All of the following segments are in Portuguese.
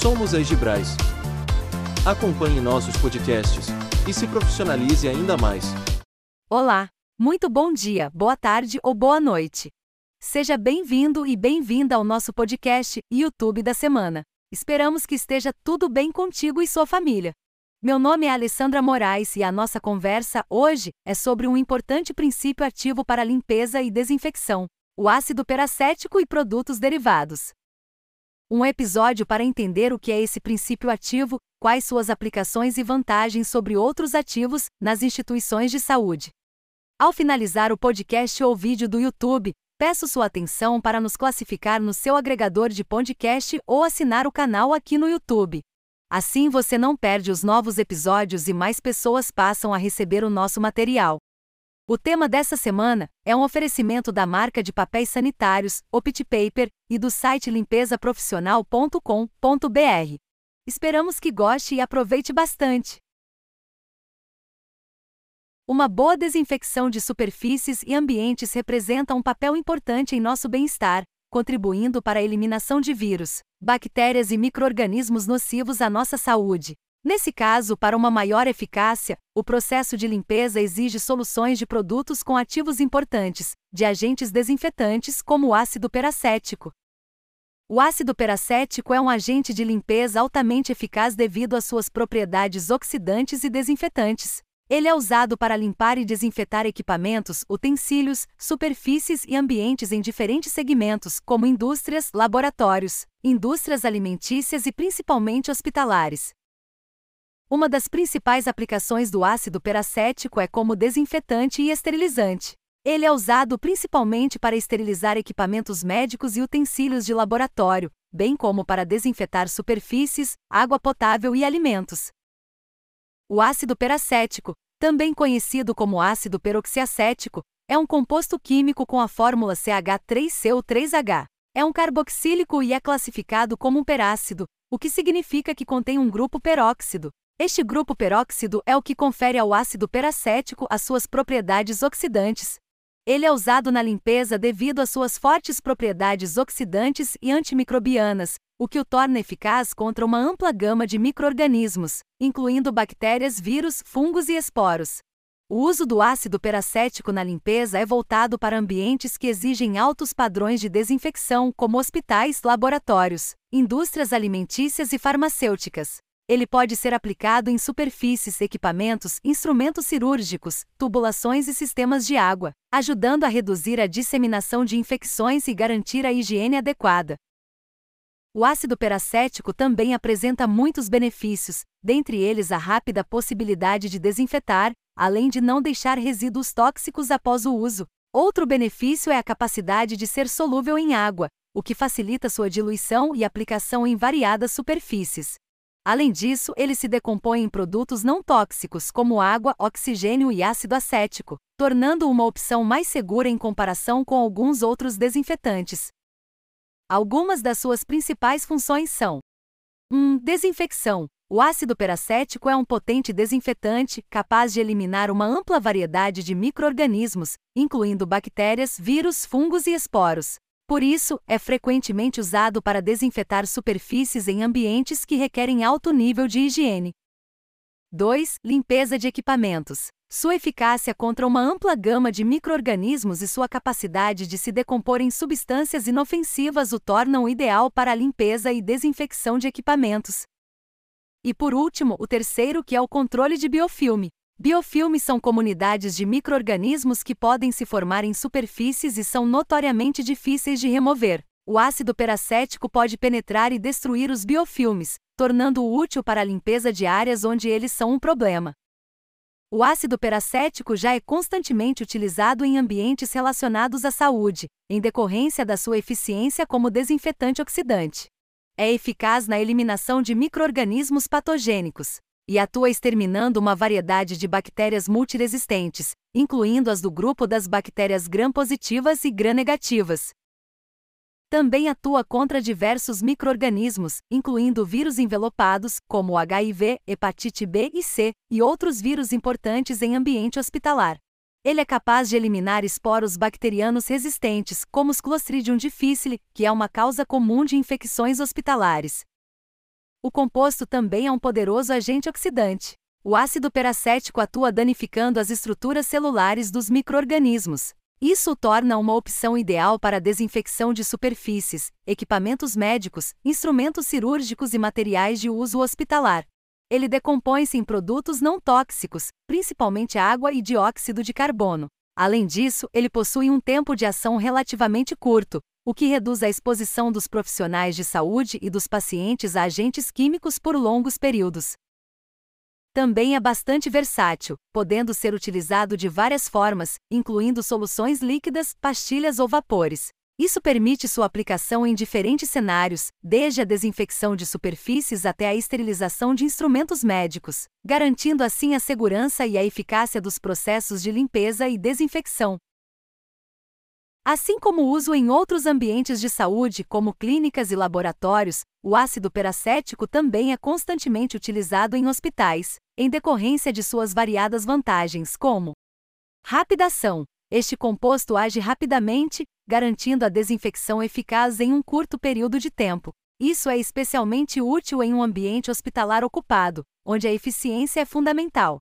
Somos a Egibrais. Acompanhe nossos podcasts e se profissionalize ainda mais. Olá, muito bom dia, boa tarde ou boa noite. Seja bem-vindo e bem-vinda ao nosso podcast YouTube da semana. Esperamos que esteja tudo bem contigo e sua família. Meu nome é Alessandra Moraes e a nossa conversa hoje é sobre um importante princípio ativo para limpeza e desinfecção: o ácido peracético e produtos derivados. Um episódio para entender o que é esse princípio ativo, quais suas aplicações e vantagens sobre outros ativos nas instituições de saúde. Ao finalizar o podcast ou vídeo do YouTube, peço sua atenção para nos classificar no seu agregador de podcast ou assinar o canal aqui no YouTube. Assim você não perde os novos episódios e mais pessoas passam a receber o nosso material. O tema dessa semana é um oferecimento da marca de papéis sanitários, Opt Paper, e do site limpesaprofissional.com.br. Esperamos que goste e aproveite bastante. Uma boa desinfecção de superfícies e ambientes representa um papel importante em nosso bem-estar, contribuindo para a eliminação de vírus, bactérias e microorganismos nocivos à nossa saúde. Nesse caso, para uma maior eficácia, o processo de limpeza exige soluções de produtos com ativos importantes, de agentes desinfetantes como o ácido peracético. O ácido peracético é um agente de limpeza altamente eficaz devido às suas propriedades oxidantes e desinfetantes. Ele é usado para limpar e desinfetar equipamentos, utensílios, superfícies e ambientes em diferentes segmentos, como indústrias, laboratórios, indústrias alimentícias e principalmente hospitalares. Uma das principais aplicações do ácido peracético é como desinfetante e esterilizante. Ele é usado principalmente para esterilizar equipamentos médicos e utensílios de laboratório, bem como para desinfetar superfícies, água potável e alimentos. O ácido peracético, também conhecido como ácido peroxiacético, é um composto químico com a fórmula CH3CO3H. É um carboxílico e é classificado como um perácido, o que significa que contém um grupo peróxido, este grupo peróxido é o que confere ao ácido peracético as suas propriedades oxidantes. Ele é usado na limpeza devido às suas fortes propriedades oxidantes e antimicrobianas, o que o torna eficaz contra uma ampla gama de microorganismos, incluindo bactérias, vírus, fungos e esporos. O uso do ácido peracético na limpeza é voltado para ambientes que exigem altos padrões de desinfecção, como hospitais, laboratórios, indústrias alimentícias e farmacêuticas. Ele pode ser aplicado em superfícies, equipamentos, instrumentos cirúrgicos, tubulações e sistemas de água, ajudando a reduzir a disseminação de infecções e garantir a higiene adequada. O ácido peracético também apresenta muitos benefícios, dentre eles a rápida possibilidade de desinfetar, além de não deixar resíduos tóxicos após o uso. Outro benefício é a capacidade de ser solúvel em água, o que facilita sua diluição e aplicação em variadas superfícies. Além disso, ele se decompõe em produtos não tóxicos como água, oxigênio e ácido acético, tornando uma opção mais segura em comparação com alguns outros desinfetantes. Algumas das suas principais funções são: 1. Um, desinfecção. O ácido peracético é um potente desinfetante capaz de eliminar uma ampla variedade de microorganismos, incluindo bactérias, vírus, fungos e esporos. Por isso, é frequentemente usado para desinfetar superfícies em ambientes que requerem alto nível de higiene. 2. Limpeza de equipamentos. Sua eficácia contra uma ampla gama de microorganismos e sua capacidade de se decompor em substâncias inofensivas o tornam ideal para a limpeza e desinfecção de equipamentos. E por último, o terceiro, que é o controle de biofilme. Biofilmes são comunidades de microorganismos que podem se formar em superfícies e são notoriamente difíceis de remover. O ácido peracético pode penetrar e destruir os biofilmes, tornando-o útil para a limpeza de áreas onde eles são um problema. O ácido peracético já é constantemente utilizado em ambientes relacionados à saúde, em decorrência da sua eficiência como desinfetante oxidante. É eficaz na eliminação de microorganismos patogênicos, e atua exterminando uma variedade de bactérias multiresistentes, incluindo as do grupo das bactérias gram-positivas e gram-negativas. Também atua contra diversos microorganismos, incluindo vírus envelopados, como HIV, hepatite B e C, e outros vírus importantes em ambiente hospitalar. Ele é capaz de eliminar esporos bacterianos resistentes, como os Clostridium difficile, que é uma causa comum de infecções hospitalares. O composto também é um poderoso agente oxidante. O ácido peracético atua danificando as estruturas celulares dos microorganismos. Isso o torna uma opção ideal para a desinfecção de superfícies, equipamentos médicos, instrumentos cirúrgicos e materiais de uso hospitalar. Ele decompõe-se em produtos não tóxicos, principalmente água e dióxido de carbono. Além disso, ele possui um tempo de ação relativamente curto, o que reduz a exposição dos profissionais de saúde e dos pacientes a agentes químicos por longos períodos. Também é bastante versátil, podendo ser utilizado de várias formas, incluindo soluções líquidas, pastilhas ou vapores. Isso permite sua aplicação em diferentes cenários, desde a desinfecção de superfícies até a esterilização de instrumentos médicos, garantindo assim a segurança e a eficácia dos processos de limpeza e desinfecção. Assim como o uso em outros ambientes de saúde, como clínicas e laboratórios, o ácido peracético também é constantemente utilizado em hospitais, em decorrência de suas variadas vantagens, como rápida ação. Este composto age rapidamente, garantindo a desinfecção eficaz em um curto período de tempo. Isso é especialmente útil em um ambiente hospitalar ocupado, onde a eficiência é fundamental.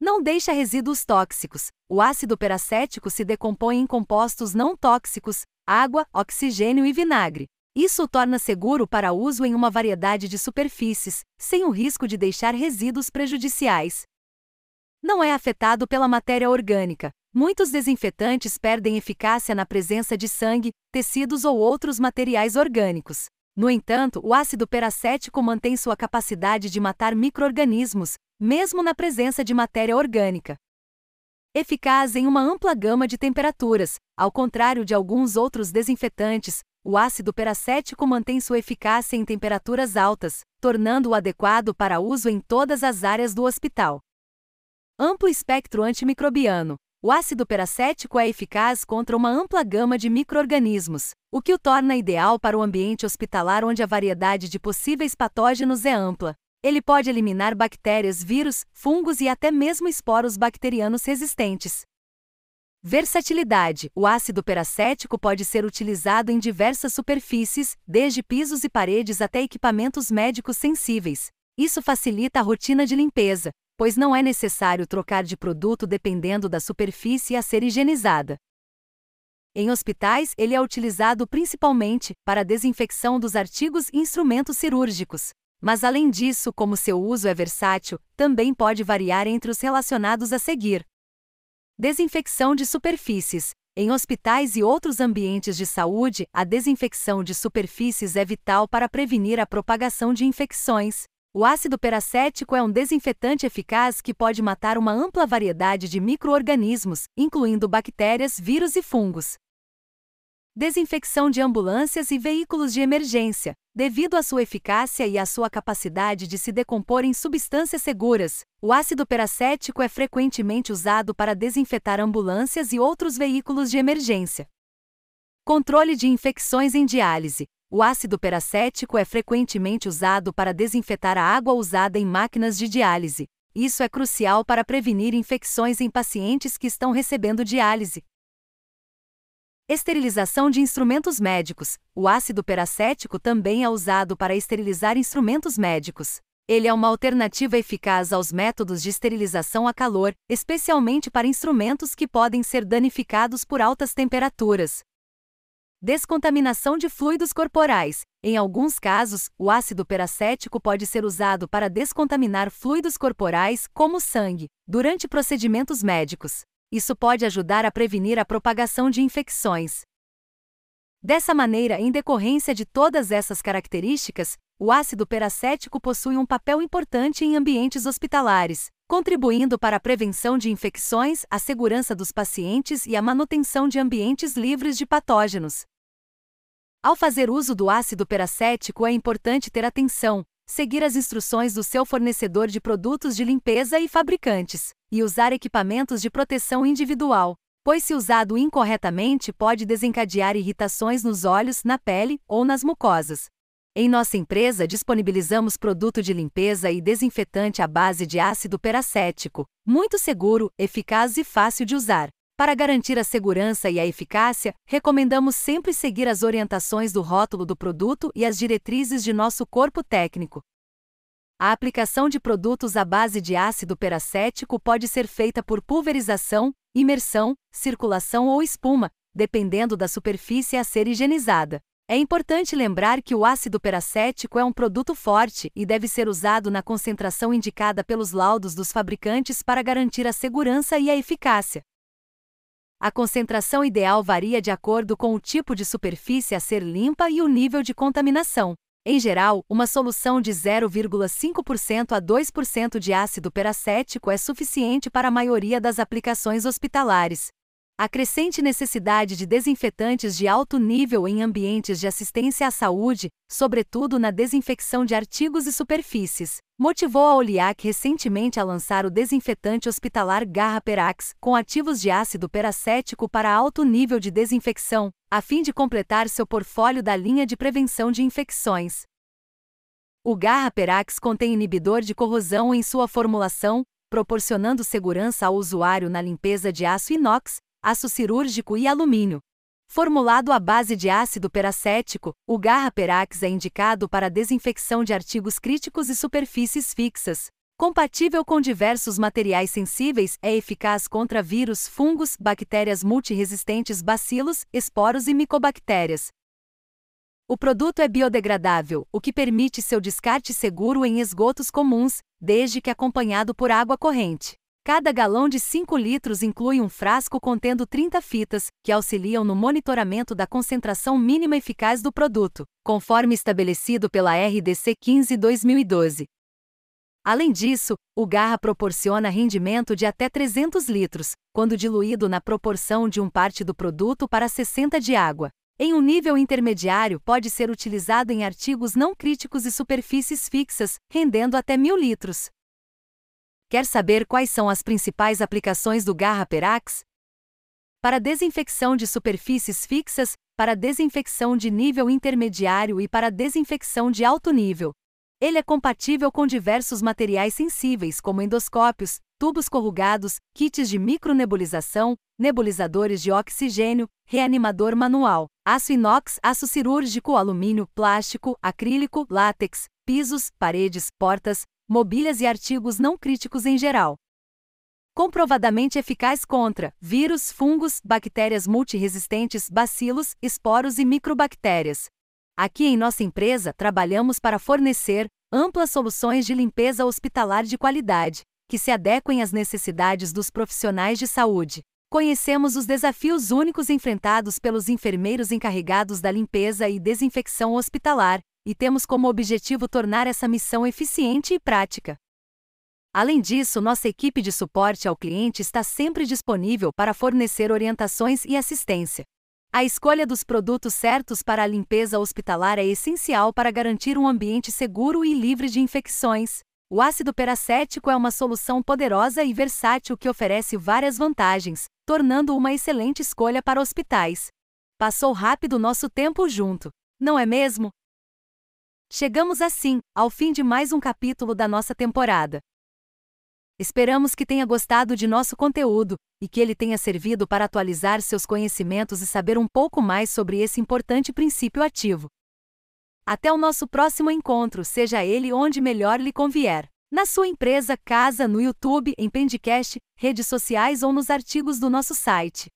Não deixa resíduos tóxicos. O ácido peracético se decompõe em compostos não tóxicos, água, oxigênio e vinagre. Isso o torna seguro para uso em uma variedade de superfícies, sem o risco de deixar resíduos prejudiciais. Não é afetado pela matéria orgânica. Muitos desinfetantes perdem eficácia na presença de sangue, tecidos ou outros materiais orgânicos. No entanto, o ácido peracético mantém sua capacidade de matar microorganismos, mesmo na presença de matéria orgânica. Eficaz em uma ampla gama de temperaturas, ao contrário de alguns outros desinfetantes, o ácido peracético mantém sua eficácia em temperaturas altas, tornando-o adequado para uso em todas as áreas do hospital. Amplo espectro antimicrobiano. O ácido peracético é eficaz contra uma ampla gama de microorganismos, o que o torna ideal para o ambiente hospitalar onde a variedade de possíveis patógenos é ampla. Ele pode eliminar bactérias, vírus, fungos e até mesmo esporos bacterianos resistentes. Versatilidade: O ácido peracético pode ser utilizado em diversas superfícies, desde pisos e paredes até equipamentos médicos sensíveis. Isso facilita a rotina de limpeza, pois não é necessário trocar de produto dependendo da superfície a ser higienizada. Em hospitais, ele é utilizado principalmente para a desinfecção dos artigos e instrumentos cirúrgicos. Mas além disso, como seu uso é versátil, também pode variar entre os relacionados a seguir. Desinfecção de superfícies. Em hospitais e outros ambientes de saúde, a desinfecção de superfícies é vital para prevenir a propagação de infecções. O ácido peracético é um desinfetante eficaz que pode matar uma ampla variedade de microorganismos, incluindo bactérias, vírus e fungos. Desinfecção de ambulâncias e veículos de emergência. Devido à sua eficácia e à sua capacidade de se decompor em substâncias seguras, o ácido peracético é frequentemente usado para desinfetar ambulâncias e outros veículos de emergência. Controle de infecções em diálise. O ácido peracético é frequentemente usado para desinfetar a água usada em máquinas de diálise. Isso é crucial para prevenir infecções em pacientes que estão recebendo diálise. Esterilização de instrumentos médicos. O ácido peracético também é usado para esterilizar instrumentos médicos. Ele é uma alternativa eficaz aos métodos de esterilização a calor, especialmente para instrumentos que podem ser danificados por altas temperaturas. Descontaminação de fluidos corporais. Em alguns casos, o ácido peracético pode ser usado para descontaminar fluidos corporais, como sangue, durante procedimentos médicos. Isso pode ajudar a prevenir a propagação de infecções. Dessa maneira, em decorrência de todas essas características, o ácido peracético possui um papel importante em ambientes hospitalares, contribuindo para a prevenção de infecções, a segurança dos pacientes e a manutenção de ambientes livres de patógenos. Ao fazer uso do ácido peracético, é importante ter atenção, seguir as instruções do seu fornecedor de produtos de limpeza e fabricantes, e usar equipamentos de proteção individual, pois, se usado incorretamente, pode desencadear irritações nos olhos, na pele ou nas mucosas. Em nossa empresa, disponibilizamos produto de limpeza e desinfetante à base de ácido peracético, muito seguro, eficaz e fácil de usar. Para garantir a segurança e a eficácia, recomendamos sempre seguir as orientações do rótulo do produto e as diretrizes de nosso corpo técnico. A aplicação de produtos à base de ácido peracético pode ser feita por pulverização, imersão, circulação ou espuma, dependendo da superfície a ser higienizada. É importante lembrar que o ácido peracético é um produto forte e deve ser usado na concentração indicada pelos laudos dos fabricantes para garantir a segurança e a eficácia. A concentração ideal varia de acordo com o tipo de superfície a ser limpa e o nível de contaminação. Em geral, uma solução de 0,5% a 2% de ácido peracético é suficiente para a maioria das aplicações hospitalares. A crescente necessidade de desinfetantes de alto nível em ambientes de assistência à saúde, sobretudo na desinfecção de artigos e superfícies, motivou a Oliac recentemente a lançar o desinfetante hospitalar Garra Perax, com ativos de ácido peracético para alto nível de desinfecção, a fim de completar seu portfólio da linha de prevenção de infecções. O Garra Perax contém inibidor de corrosão em sua formulação, proporcionando segurança ao usuário na limpeza de aço inox, aço cirúrgico e alumínio. Formulado à base de ácido peracético, o Garra Perax é indicado para desinfecção de artigos críticos e superfícies fixas. Compatível com diversos materiais sensíveis, é eficaz contra vírus, fungos, bactérias multiresistentes, bacilos, esporos e micobactérias. O produto é biodegradável, o que permite seu descarte seguro em esgotos comuns, desde que acompanhado por água corrente. Cada galão de 5 litros inclui um frasco contendo 30 fitas, que auxiliam no monitoramento da concentração mínima eficaz do produto, conforme estabelecido pela RDC 15-2012. Além disso, o Garra proporciona rendimento de até 300 litros, quando diluído na proporção de um parte do produto para 60 de água. Em um nível intermediário, pode ser utilizado em artigos não críticos e superfícies fixas, rendendo até 1000 litros. Quer saber quais são as principais aplicações do Garra Perax? Para desinfecção de superfícies fixas, para desinfecção de nível intermediário e para desinfecção de alto nível. Ele é compatível com diversos materiais sensíveis, como endoscópios, tubos corrugados, kits de micronebulização, nebulizadores de oxigênio, reanimador manual, aço inox, aço cirúrgico, alumínio, plástico, acrílico, látex, pisos, paredes, portas, mobílias e artigos não críticos em geral. Comprovadamente eficaz contra vírus, fungos, bactérias multiresistentes, bacilos, esporos e microbactérias. Aqui em nossa empresa trabalhamos para fornecer amplas soluções de limpeza hospitalar de qualidade, que se adequem às necessidades dos profissionais de saúde. Conhecemos os desafios únicos enfrentados pelos enfermeiros encarregados da limpeza e desinfecção hospitalar, e temos como objetivo tornar essa missão eficiente e prática. Além disso, nossa equipe de suporte ao cliente está sempre disponível para fornecer orientações e assistência. A escolha dos produtos certos para a limpeza hospitalar é essencial para garantir um ambiente seguro e livre de infecções. O ácido peracético é uma solução poderosa e versátil que oferece várias vantagens, tornando uma excelente escolha para hospitais. Passou rápido nosso tempo junto, não é mesmo? Chegamos assim ao fim de mais um capítulo da nossa temporada. Esperamos que tenha gostado de nosso conteúdo e que ele tenha servido para atualizar seus conhecimentos e saber um pouco mais sobre esse importante princípio ativo. Até o nosso próximo encontro, seja ele onde melhor lhe convier. Na sua empresa, casa, no YouTube, em podcast, redes sociais ou nos artigos do nosso site.